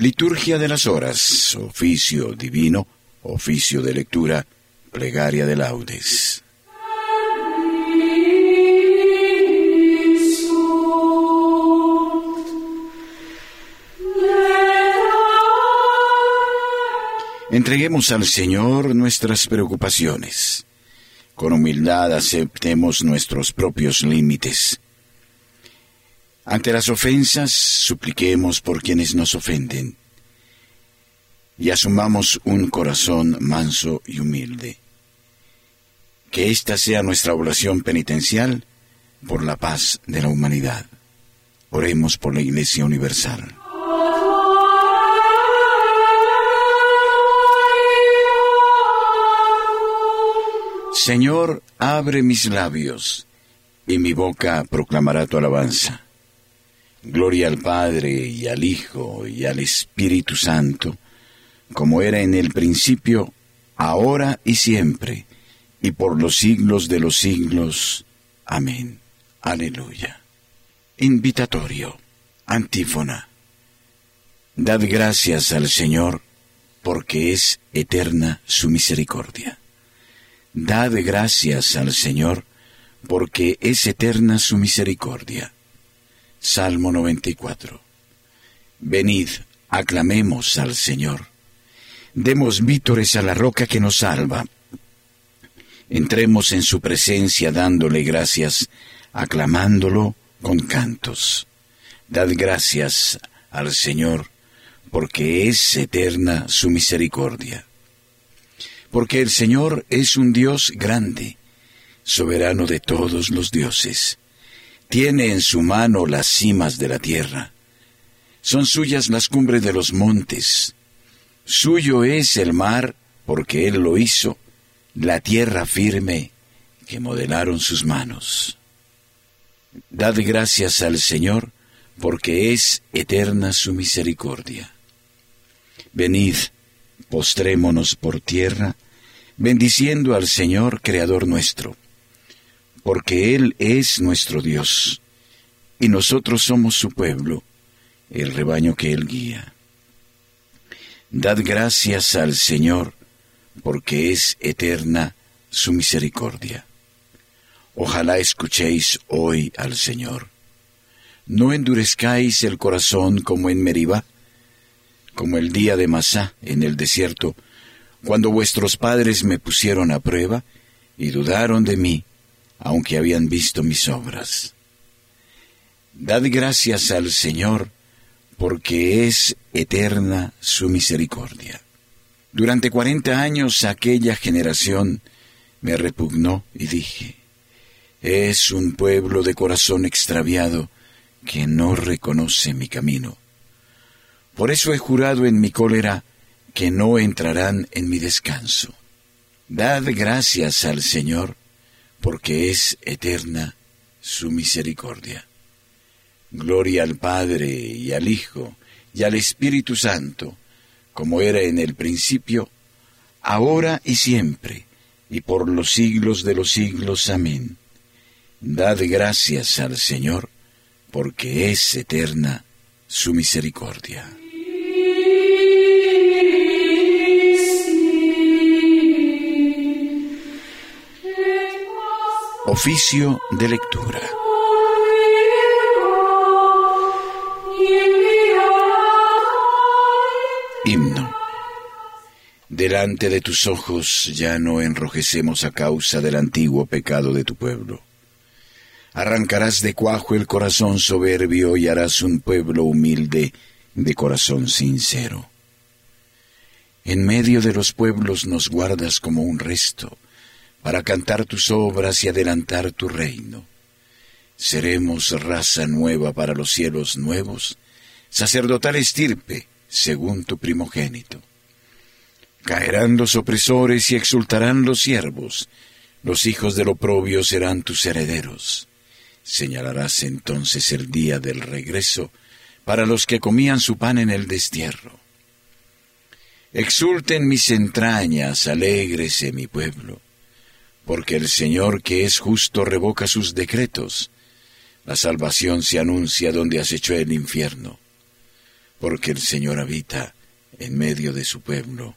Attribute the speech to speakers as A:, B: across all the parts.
A: Liturgia de las horas, oficio divino, oficio de lectura, plegaria de laudes. Entreguemos al Señor nuestras preocupaciones. Con humildad aceptemos nuestros propios límites. Ante las ofensas, supliquemos por quienes nos ofenden. Y asumamos un corazón manso y humilde. Que esta sea nuestra oración penitencial por la paz de la humanidad. Oremos por la Iglesia Universal. Señor, abre mis labios, y mi boca proclamará tu alabanza. Gloria al Padre y al Hijo y al Espíritu Santo, como era en el principio, ahora y siempre, y por los siglos de los siglos. Amén. Aleluya. Invitatorio. Antífona. Dad gracias al Señor, porque es eterna su misericordia. Dad gracias al Señor, porque es eterna su misericordia. Salmo 94. Venid, aclamemos al Señor. Demos vítores a la roca que nos salva. Entremos en su presencia dándole gracias, aclamándolo con cantos. Dad gracias al Señor, porque es eterna su misericordia porque el Señor es un Dios grande, soberano de todos los dioses. Tiene en su mano las cimas de la tierra. Son suyas las cumbres de los montes. Suyo es el mar, porque Él lo hizo, la tierra firme que modelaron sus manos. Dad gracias al Señor, porque es eterna su misericordia. Venid, postrémonos por tierra, bendiciendo al Señor Creador nuestro, porque Él es nuestro Dios, y nosotros somos su pueblo, el rebaño que Él guía. Dad gracias al Señor, porque es eterna su misericordia. Ojalá escuchéis hoy al Señor. No endurezcáis el corazón como en Meribá, como el día de Masá en el desierto, cuando vuestros padres me pusieron a prueba y dudaron de mí, aunque habían visto mis obras. Dad gracias al Señor, porque es eterna su misericordia. Durante cuarenta años aquella generación me repugnó y dije, es un pueblo de corazón extraviado que no reconoce mi camino. Por eso he jurado en mi cólera que no entrarán en mi descanso. Dad gracias al Señor, porque es eterna su misericordia. Gloria al Padre y al Hijo y al Espíritu Santo, como era en el principio, ahora y siempre, y por los siglos de los siglos. Amén. Dad gracias al Señor, porque es eterna su misericordia. Oficio de lectura. Himno. Delante de tus ojos ya no enrojecemos a causa del antiguo pecado de tu pueblo. Arrancarás de cuajo el corazón soberbio y harás un pueblo humilde de corazón sincero. En medio de los pueblos nos guardas como un resto para cantar tus obras y adelantar tu reino. Seremos raza nueva para los cielos nuevos, sacerdotal estirpe, según tu primogénito. Caerán los opresores y exultarán los siervos, los hijos del oprobio serán tus herederos. Señalarás entonces el día del regreso para los que comían su pan en el destierro. Exulten mis entrañas, alégrese mi pueblo porque el Señor que es justo revoca sus decretos. La salvación se anuncia donde has hecho el infierno. porque el Señor habita en medio de su pueblo.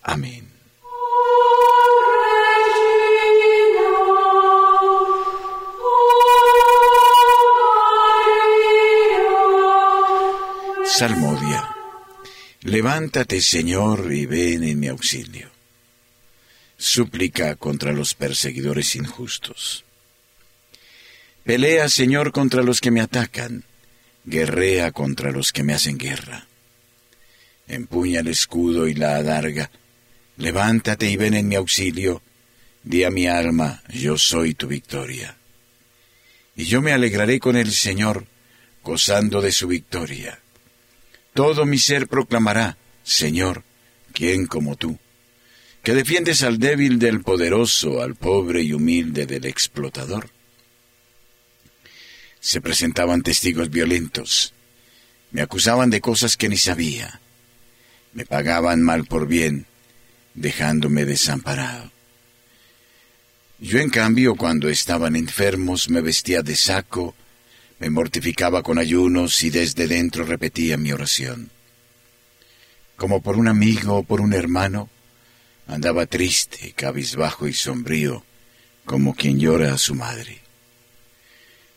A: Amén. Salmodia. Levántate, Señor, y ven en mi auxilio. Súplica contra los perseguidores injustos. Pelea, Señor, contra los que me atacan. Guerrea contra los que me hacen guerra. Empuña el escudo y la adarga. Levántate y ven en mi auxilio. Di a mi alma, yo soy tu victoria. Y yo me alegraré con el Señor, gozando de su victoria. Todo mi ser proclamará, Señor, ¿quién como tú? Que defiendes al débil del poderoso, al pobre y humilde del explotador. Se presentaban testigos violentos. Me acusaban de cosas que ni sabía. Me pagaban mal por bien, dejándome desamparado. Yo en cambio, cuando estaban enfermos, me vestía de saco, me mortificaba con ayunos y desde dentro repetía mi oración. Como por un amigo o por un hermano, andaba triste, cabizbajo y sombrío, como quien llora a su madre.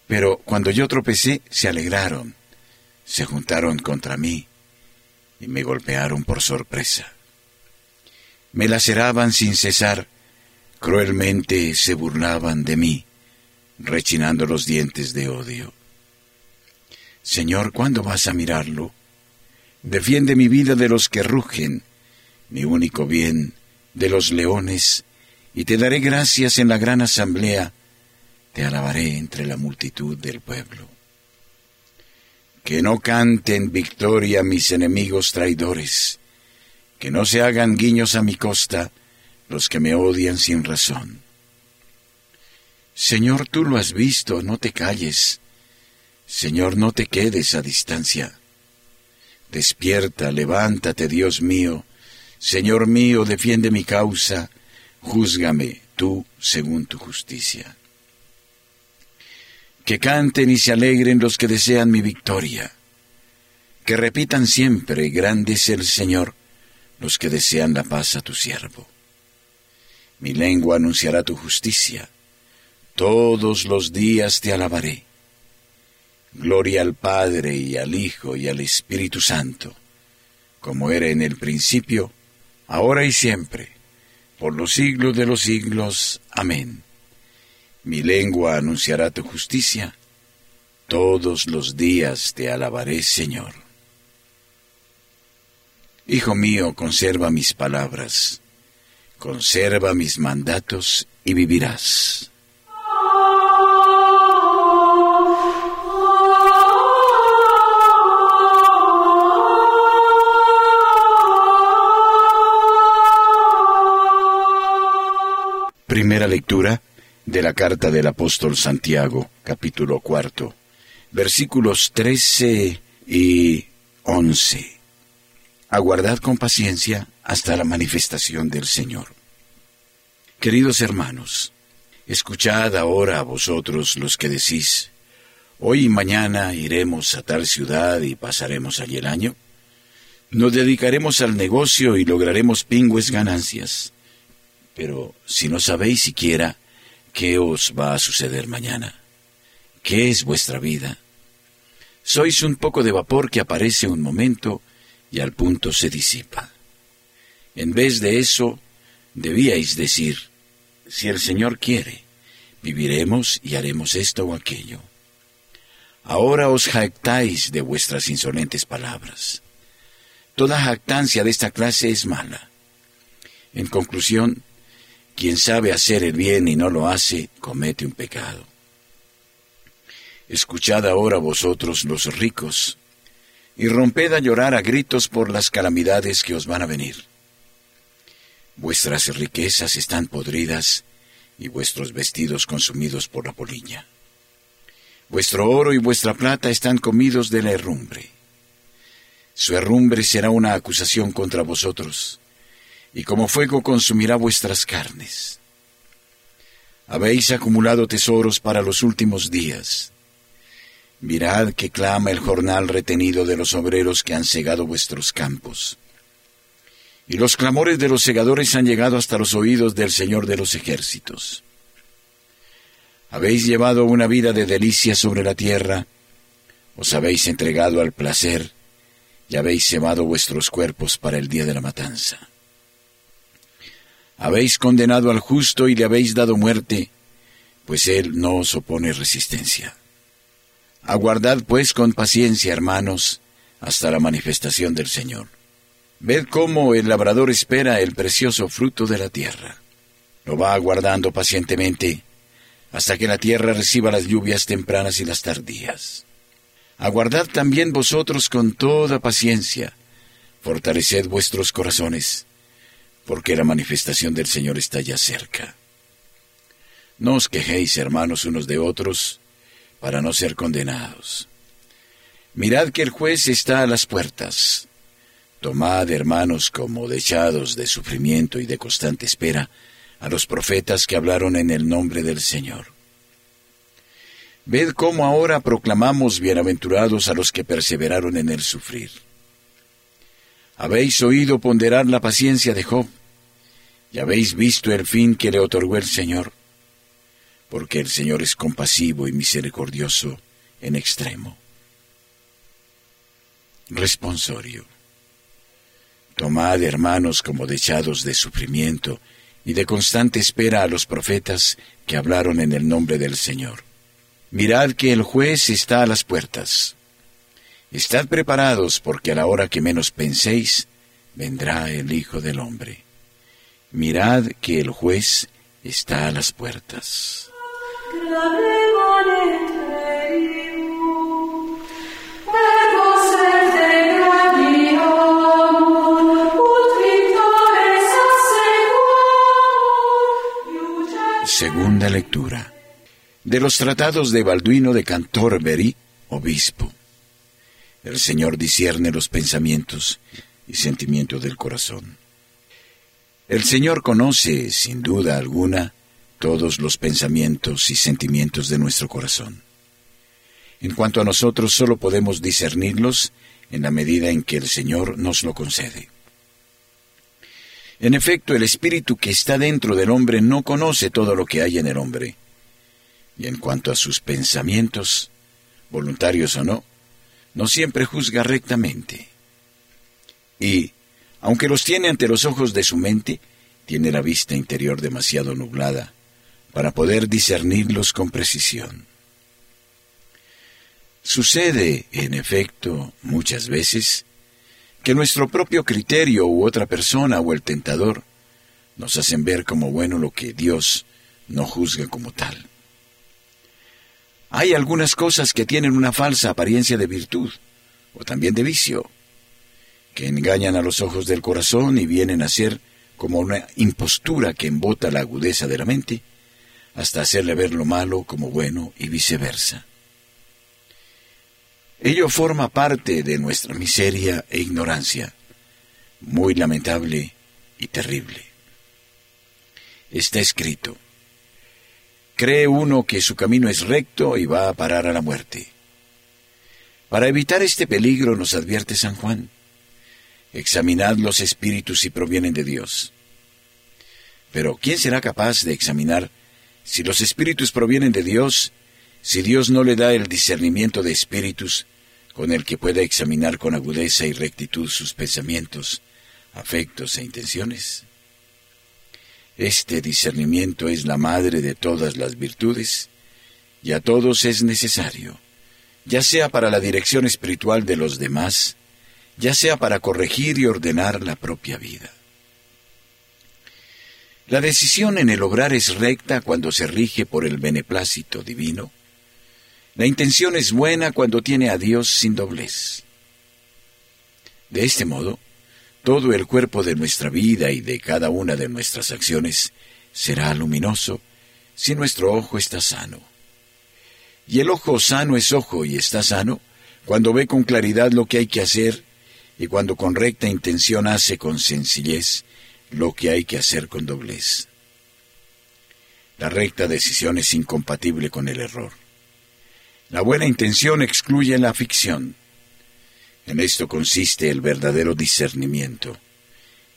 A: Pero cuando yo tropecé, se alegraron, se juntaron contra mí y me golpearon por sorpresa. Me laceraban sin cesar, cruelmente se burlaban de mí, rechinando los dientes de odio. Señor, ¿cuándo vas a mirarlo? Defiende mi vida de los que rugen, mi único bien de los leones, y te daré gracias en la gran asamblea, te alabaré entre la multitud del pueblo. Que no canten victoria mis enemigos traidores, que no se hagan guiños a mi costa los que me odian sin razón. Señor, tú lo has visto, no te calles Señor, no te quedes a distancia. Despierta, levántate, Dios mío. Señor mío, defiende mi causa. Júzgame tú según tu justicia. Que canten y se alegren los que desean mi victoria. Que repitan siempre, grande es el Señor, los que desean la paz a tu siervo. Mi lengua anunciará tu justicia. Todos los días te alabaré. Gloria al Padre y al Hijo y al Espíritu Santo, como era en el principio, ahora y siempre, por los siglos de los siglos. Amén. Mi lengua anunciará tu justicia, todos los días te alabaré, Señor. Hijo mío, conserva mis palabras, conserva mis mandatos y vivirás. Primera lectura de la carta del apóstol Santiago, capítulo cuarto, versículos trece y once. Aguardad con paciencia hasta la manifestación del Señor. Queridos hermanos, escuchad ahora a vosotros los que decís, hoy y mañana iremos a tal ciudad y pasaremos allí el año. Nos dedicaremos al negocio y lograremos pingües ganancias. Pero si no sabéis siquiera qué os va a suceder mañana, qué es vuestra vida, sois un poco de vapor que aparece un momento y al punto se disipa. En vez de eso, debíais decir, si el Señor quiere, viviremos y haremos esto o aquello. Ahora os jactáis de vuestras insolentes palabras. Toda jactancia de esta clase es mala. En conclusión, quien sabe hacer el bien y no lo hace, comete un pecado. Escuchad ahora vosotros los ricos, y romped a llorar a gritos por las calamidades que os van a venir. Vuestras riquezas están podridas y vuestros vestidos consumidos por la polilla. Vuestro oro y vuestra plata están comidos de la herrumbre. Su herrumbre será una acusación contra vosotros y como fuego consumirá vuestras carnes. Habéis acumulado tesoros para los últimos días. Mirad que clama el jornal retenido de los obreros que han cegado vuestros campos. Y los clamores de los segadores han llegado hasta los oídos del Señor de los ejércitos. Habéis llevado una vida de delicia sobre la tierra, os habéis entregado al placer, y habéis cebado vuestros cuerpos para el día de la matanza. Habéis condenado al justo y le habéis dado muerte, pues él no os opone resistencia. Aguardad pues con paciencia, hermanos, hasta la manifestación del Señor. Ved cómo el labrador espera el precioso fruto de la tierra. Lo va aguardando pacientemente hasta que la tierra reciba las lluvias tempranas y las tardías. Aguardad también vosotros con toda paciencia, fortaleced vuestros corazones, porque la manifestación del Señor está ya cerca. No os quejéis, hermanos, unos de otros, para no ser condenados. Mirad que el juez está a las puertas. Tomad, hermanos, como dechados de sufrimiento y de constante espera, a los profetas que hablaron en el nombre del Señor. Ved cómo ahora proclamamos bienaventurados a los que perseveraron en el sufrir. Habéis oído ponderar la paciencia de Job, y habéis visto el fin que le otorgó el Señor porque el Señor es compasivo y misericordioso en extremo. Responsorio. Tomad, hermanos, como dechados de sufrimiento y de constante espera a los profetas que hablaron en el nombre del Señor. Mirad que el juez está a las puertas. Estad preparados porque a la hora que menos penséis, vendrá el Hijo del Hombre. Mirad que el juez está a las puertas. Segunda lectura. De los tratados de Balduino de Cantorbery, obispo. El Señor discierne los pensamientos y sentimientos del corazón. El Señor conoce, sin duda alguna, todos los pensamientos y sentimientos de nuestro corazón. En cuanto a nosotros, solo podemos discernirlos en la medida en que el Señor nos lo concede. En efecto, el espíritu que está dentro del hombre no conoce todo lo que hay en el hombre. Y en cuanto a sus pensamientos, voluntarios o no, no siempre juzga rectamente. Y, aunque los tiene ante los ojos de su mente, tiene la vista interior demasiado nublada para poder discernirlos con precisión. Sucede, en efecto, muchas veces, que nuestro propio criterio u otra persona o el tentador nos hacen ver como bueno lo que Dios no juzga como tal. Hay algunas cosas que tienen una falsa apariencia de virtud, o también de vicio, que engañan a los ojos del corazón y vienen a ser como una impostura que embota la agudeza de la mente, hasta hacerle ver lo malo como bueno y viceversa. Ello forma parte de nuestra miseria e ignorancia, muy lamentable y terrible. Está escrito, cree uno que su camino es recto y va a parar a la muerte. Para evitar este peligro nos advierte San Juan, examinad los espíritus si provienen de Dios. Pero ¿quién será capaz de examinar si los espíritus provienen de Dios, si Dios no le da el discernimiento de espíritus con el que pueda examinar con agudeza y rectitud sus pensamientos, afectos e intenciones. Este discernimiento es la madre de todas las virtudes y a todos es necesario, ya sea para la dirección espiritual de los demás, ya sea para corregir y ordenar la propia vida. La decisión en el obrar es recta cuando se rige por el beneplácito divino. La intención es buena cuando tiene a Dios sin doblez. De este modo, todo el cuerpo de nuestra vida y de cada una de nuestras acciones será luminoso si nuestro ojo está sano. Y el ojo sano es ojo y está sano cuando ve con claridad lo que hay que hacer y cuando con recta intención hace con sencillez lo que hay que hacer con doblez. La recta decisión es incompatible con el error. La buena intención excluye la ficción. En esto consiste el verdadero discernimiento,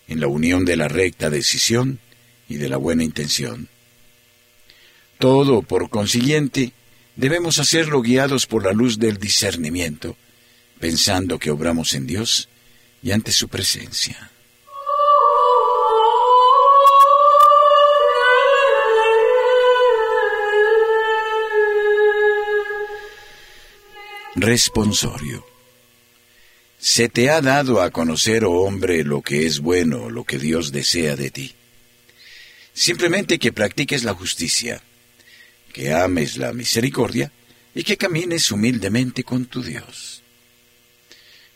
A: en la unión de la recta decisión y de la buena intención. Todo, por consiguiente, debemos hacerlo guiados por la luz del discernimiento, pensando que obramos en Dios y ante su presencia. Responsorio. Se te ha dado a conocer, oh hombre, lo que es bueno, lo que Dios desea de ti. Simplemente que practiques la justicia, que ames la misericordia y que camines humildemente con tu Dios.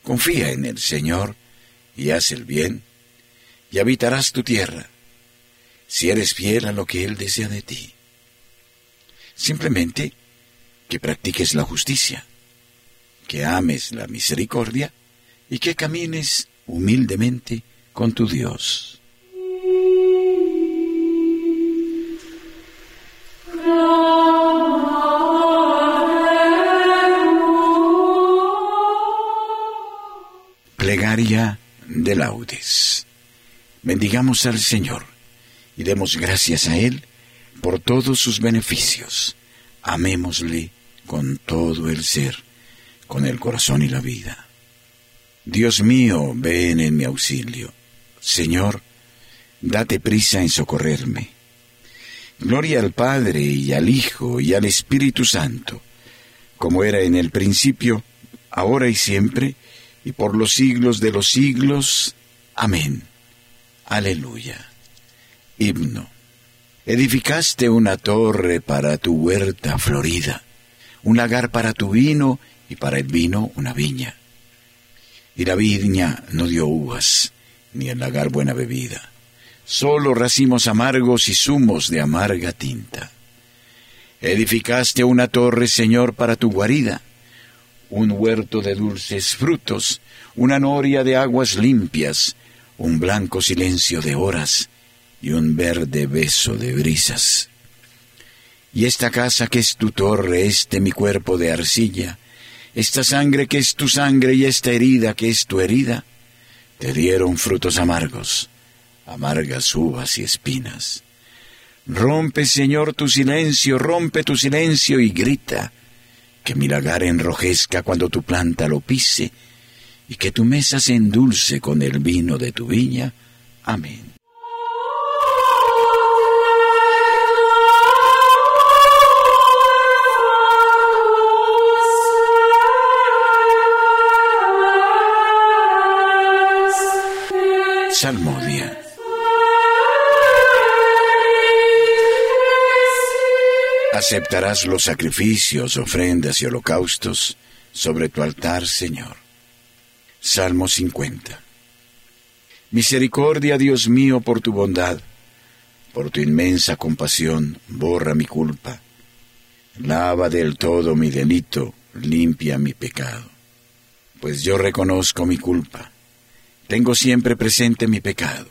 A: Confía en el Señor y haz el bien, y habitarás tu tierra, si eres fiel a lo que Él desea de ti. Simplemente que practiques la justicia, que ames la misericordia y que camines humildemente con tu Dios. Plegaria de laudes. Bendigamos al Señor y demos gracias a Él por todos sus beneficios. Amémosle con todo el ser, con el corazón y la vida. Dios mío, ven en mi auxilio. Señor, date prisa en socorrerme. Gloria al Padre y al Hijo y al Espíritu Santo, como era en el principio, ahora y siempre, y por los siglos de los siglos. Amén. Aleluya. Himno. Edificaste una torre para tu huerta florida, un lagar para tu vino y para el vino una viña y la viña no dio uvas, ni el lagar buena bebida, solo racimos amargos y zumos de amarga tinta. Edificaste una torre, Señor, para tu guarida, un huerto de dulces frutos, una noria de aguas limpias, un blanco silencio de horas y un verde beso de brisas. Y esta casa que es tu torre, este mi cuerpo de arcilla, esta sangre que es tu sangre y esta herida que es tu herida, te dieron frutos amargos, amargas uvas y espinas. Rompe, Señor, tu silencio, rompe tu silencio y grita, que mi lagar enrojezca cuando tu planta lo pise, y que tu mesa se endulce con el vino de tu viña. Amén. Salmodia. Aceptarás los sacrificios, ofrendas y holocaustos sobre tu altar, Señor. Salmo 50. Misericordia, Dios mío, por tu bondad, por tu inmensa compasión, borra mi culpa. Lava del todo mi delito, limpia mi pecado. Pues yo reconozco mi culpa tengo siempre presente mi pecado.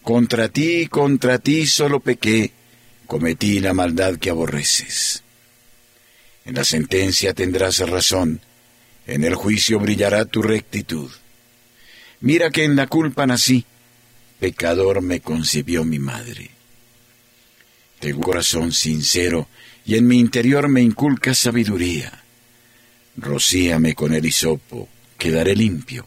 A: Contra ti, contra ti solo pequé, cometí la maldad que aborreces. En la sentencia tendrás razón, en el juicio brillará tu rectitud. Mira que en la culpa nací, pecador me concibió mi madre. Tengo corazón sincero y en mi interior me inculca sabiduría. Rocíame con el hisopo, quedaré limpio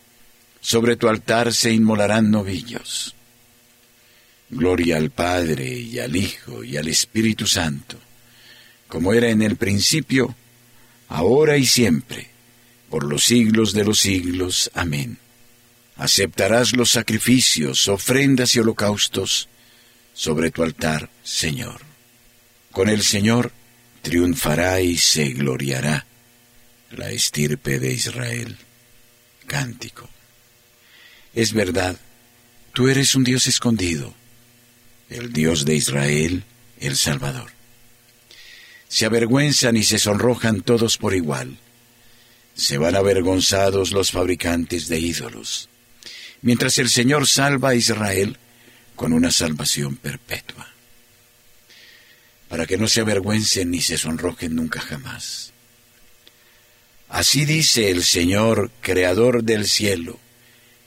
A: Sobre tu altar se inmolarán novillos. Gloria al Padre y al Hijo y al Espíritu Santo, como era en el principio, ahora y siempre, por los siglos de los siglos. Amén. Aceptarás los sacrificios, ofrendas y holocaustos sobre tu altar, Señor. Con el Señor triunfará y se gloriará la estirpe de Israel. Cántico. Es verdad, tú eres un Dios escondido, el Dios de Israel, el Salvador. Se avergüenzan y se sonrojan todos por igual. Se van avergonzados los fabricantes de ídolos, mientras el Señor salva a Israel con una salvación perpetua para que no se avergüencen ni se sonrojen nunca jamás. Así dice el Señor, Creador del cielo.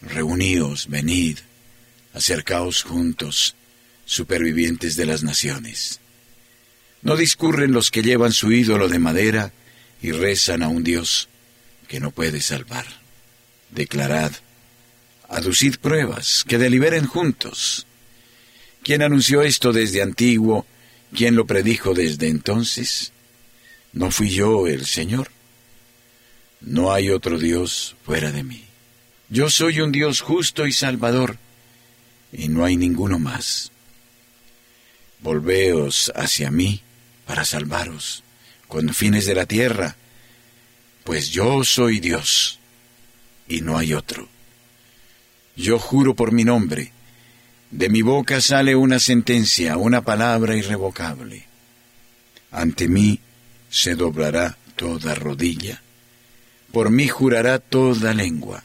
A: Reuníos, venid, acercaos juntos, supervivientes de las naciones. No discurren los que llevan su ídolo de madera y rezan a un Dios que no puede salvar. Declarad, aducid pruebas, que deliberen juntos. ¿Quién anunció esto desde antiguo? ¿Quién lo predijo desde entonces? ¿No fui yo el Señor? No hay otro Dios fuera de mí. Yo soy un Dios justo y salvador, y no hay ninguno más. Volveos hacia mí para salvaros, con fines de la tierra, pues yo soy Dios, y no hay otro. Yo juro por mi nombre, de mi boca sale una sentencia, una palabra irrevocable. Ante mí se doblará toda rodilla, por mí jurará toda lengua.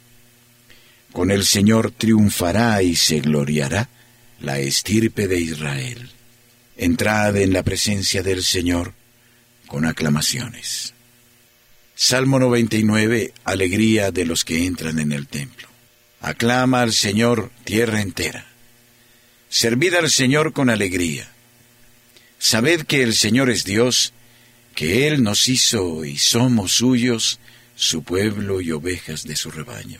A: Con el Señor triunfará y se gloriará la estirpe de Israel. Entrad en la presencia del Señor con aclamaciones. Salmo 99, Alegría de los que entran en el templo. Aclama al Señor tierra entera. Servid al Señor con alegría. Sabed que el Señor es Dios, que Él nos hizo y somos suyos, su pueblo y ovejas de su rebaño.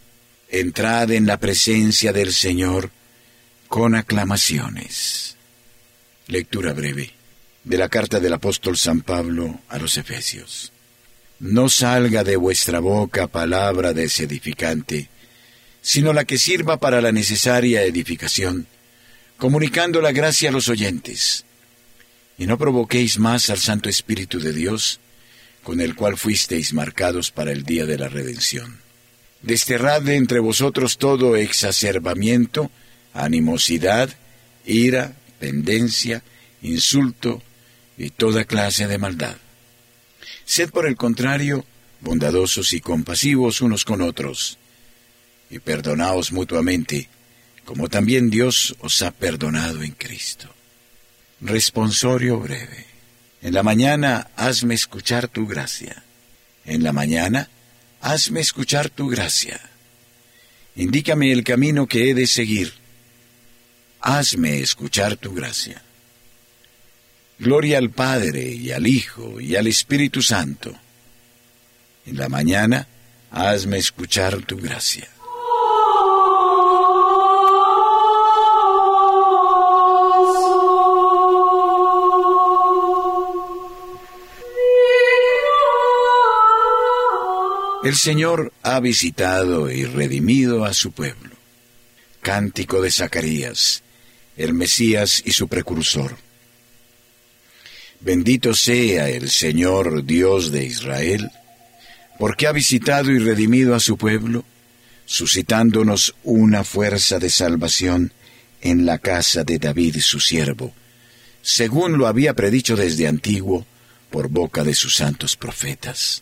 A: Entrad en la presencia del Señor con aclamaciones. Lectura breve de la carta del apóstol San Pablo a los Efesios. No salga de vuestra boca palabra desedificante, sino la que sirva para la necesaria edificación, comunicando la gracia a los oyentes. Y no provoquéis más al Santo Espíritu de Dios, con el cual fuisteis marcados para el día de la redención. Desterrad de entre vosotros todo exacerbamiento, animosidad, ira, pendencia, insulto y toda clase de maldad. Sed por el contrario bondadosos y compasivos unos con otros, y perdonaos mutuamente, como también Dios os ha perdonado en Cristo. Responsorio breve. En la mañana hazme escuchar tu gracia. En la mañana hazme escuchar tu gracia. Indícame el camino que he de seguir. Hazme escuchar tu gracia. Gloria al Padre y al Hijo y al Espíritu Santo. En la mañana hazme escuchar tu gracia. El Señor ha visitado y redimido a su pueblo. Cántico de Zacarías, el Mesías y su precursor. Bendito sea el Señor Dios de Israel, porque ha visitado y redimido a su pueblo, suscitándonos una fuerza de salvación en la casa de David su siervo, según lo había predicho desde antiguo por boca de sus santos profetas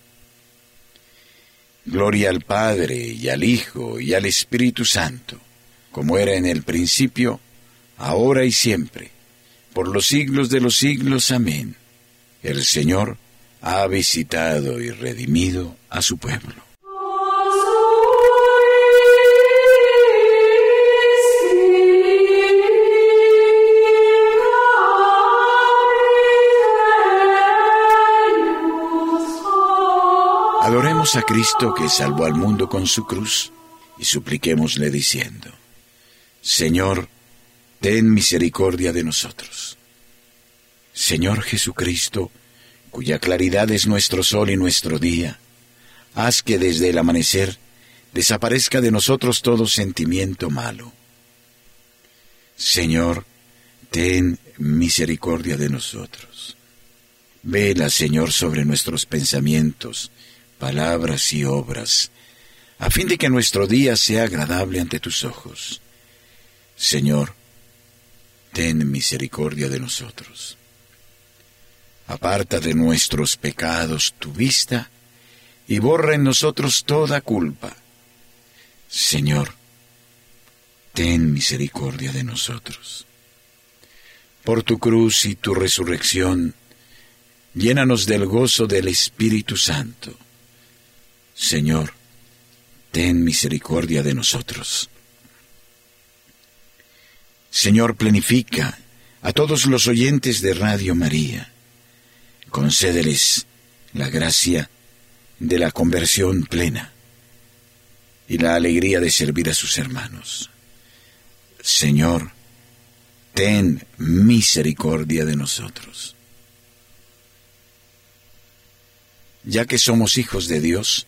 A: Gloria al Padre y al Hijo y al Espíritu Santo, como era en el principio, ahora y siempre, por los siglos de los siglos. Amén. El Señor ha visitado y redimido a su pueblo. Adoremos a Cristo que salvó al mundo con su cruz y supliquémosle diciendo, Señor, ten misericordia de nosotros. Señor Jesucristo, cuya claridad es nuestro sol y nuestro día, haz que desde el amanecer desaparezca de nosotros todo sentimiento malo. Señor, ten misericordia de nosotros. Vela, Señor, sobre nuestros pensamientos, palabras y obras, a fin de que nuestro día sea agradable ante tus ojos. Señor, ten misericordia de nosotros. Aparta de nuestros pecados tu vista y borra en nosotros toda culpa. Señor, ten misericordia de nosotros. Por tu cruz y tu resurrección, llénanos del gozo del Espíritu Santo Señor, ten misericordia de nosotros. Señor, plenifica a todos los oyentes de Radio María. Concédeles la gracia de la conversión plena y la alegría de servir a sus hermanos. Señor, ten misericordia de nosotros. Ya que somos hijos de Dios,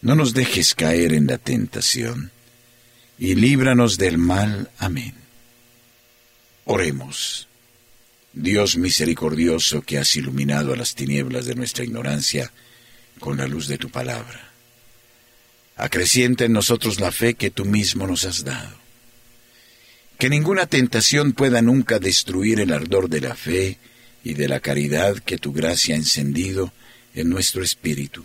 A: no nos dejes caer en la tentación, y líbranos del mal. Amén. Oremos. Dios misericordioso que has iluminado a las tinieblas de nuestra ignorancia con la luz de tu palabra. Acrecienta en nosotros la fe que tú mismo nos has dado. Que ninguna tentación pueda nunca destruir el ardor de la fe y de la caridad que tu gracia ha encendido en nuestro espíritu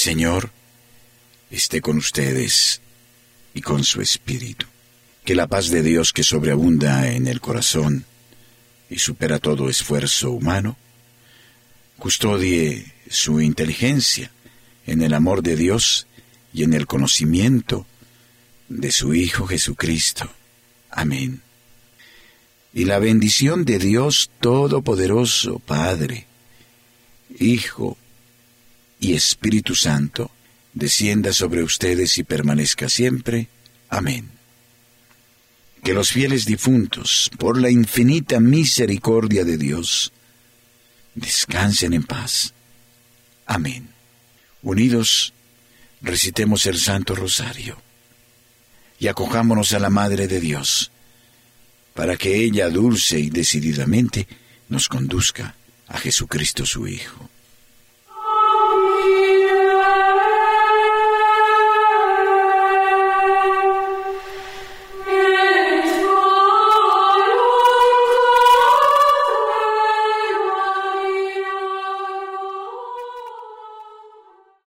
A: Señor esté con ustedes y con su espíritu. Que la paz de Dios que sobreabunda en el corazón y supera todo esfuerzo humano, custodie su inteligencia en el amor de Dios y en el conocimiento de su Hijo Jesucristo. Amén. Y la bendición de Dios Todopoderoso, Padre, Hijo y Espíritu Santo, descienda sobre ustedes y permanezca siempre. Amén. Que los fieles difuntos, por la infinita misericordia de Dios, descansen en paz. Amén. Unidos, recitemos el Santo Rosario y acojámonos a la Madre de Dios, para que ella dulce y decididamente nos conduzca a Jesucristo su Hijo.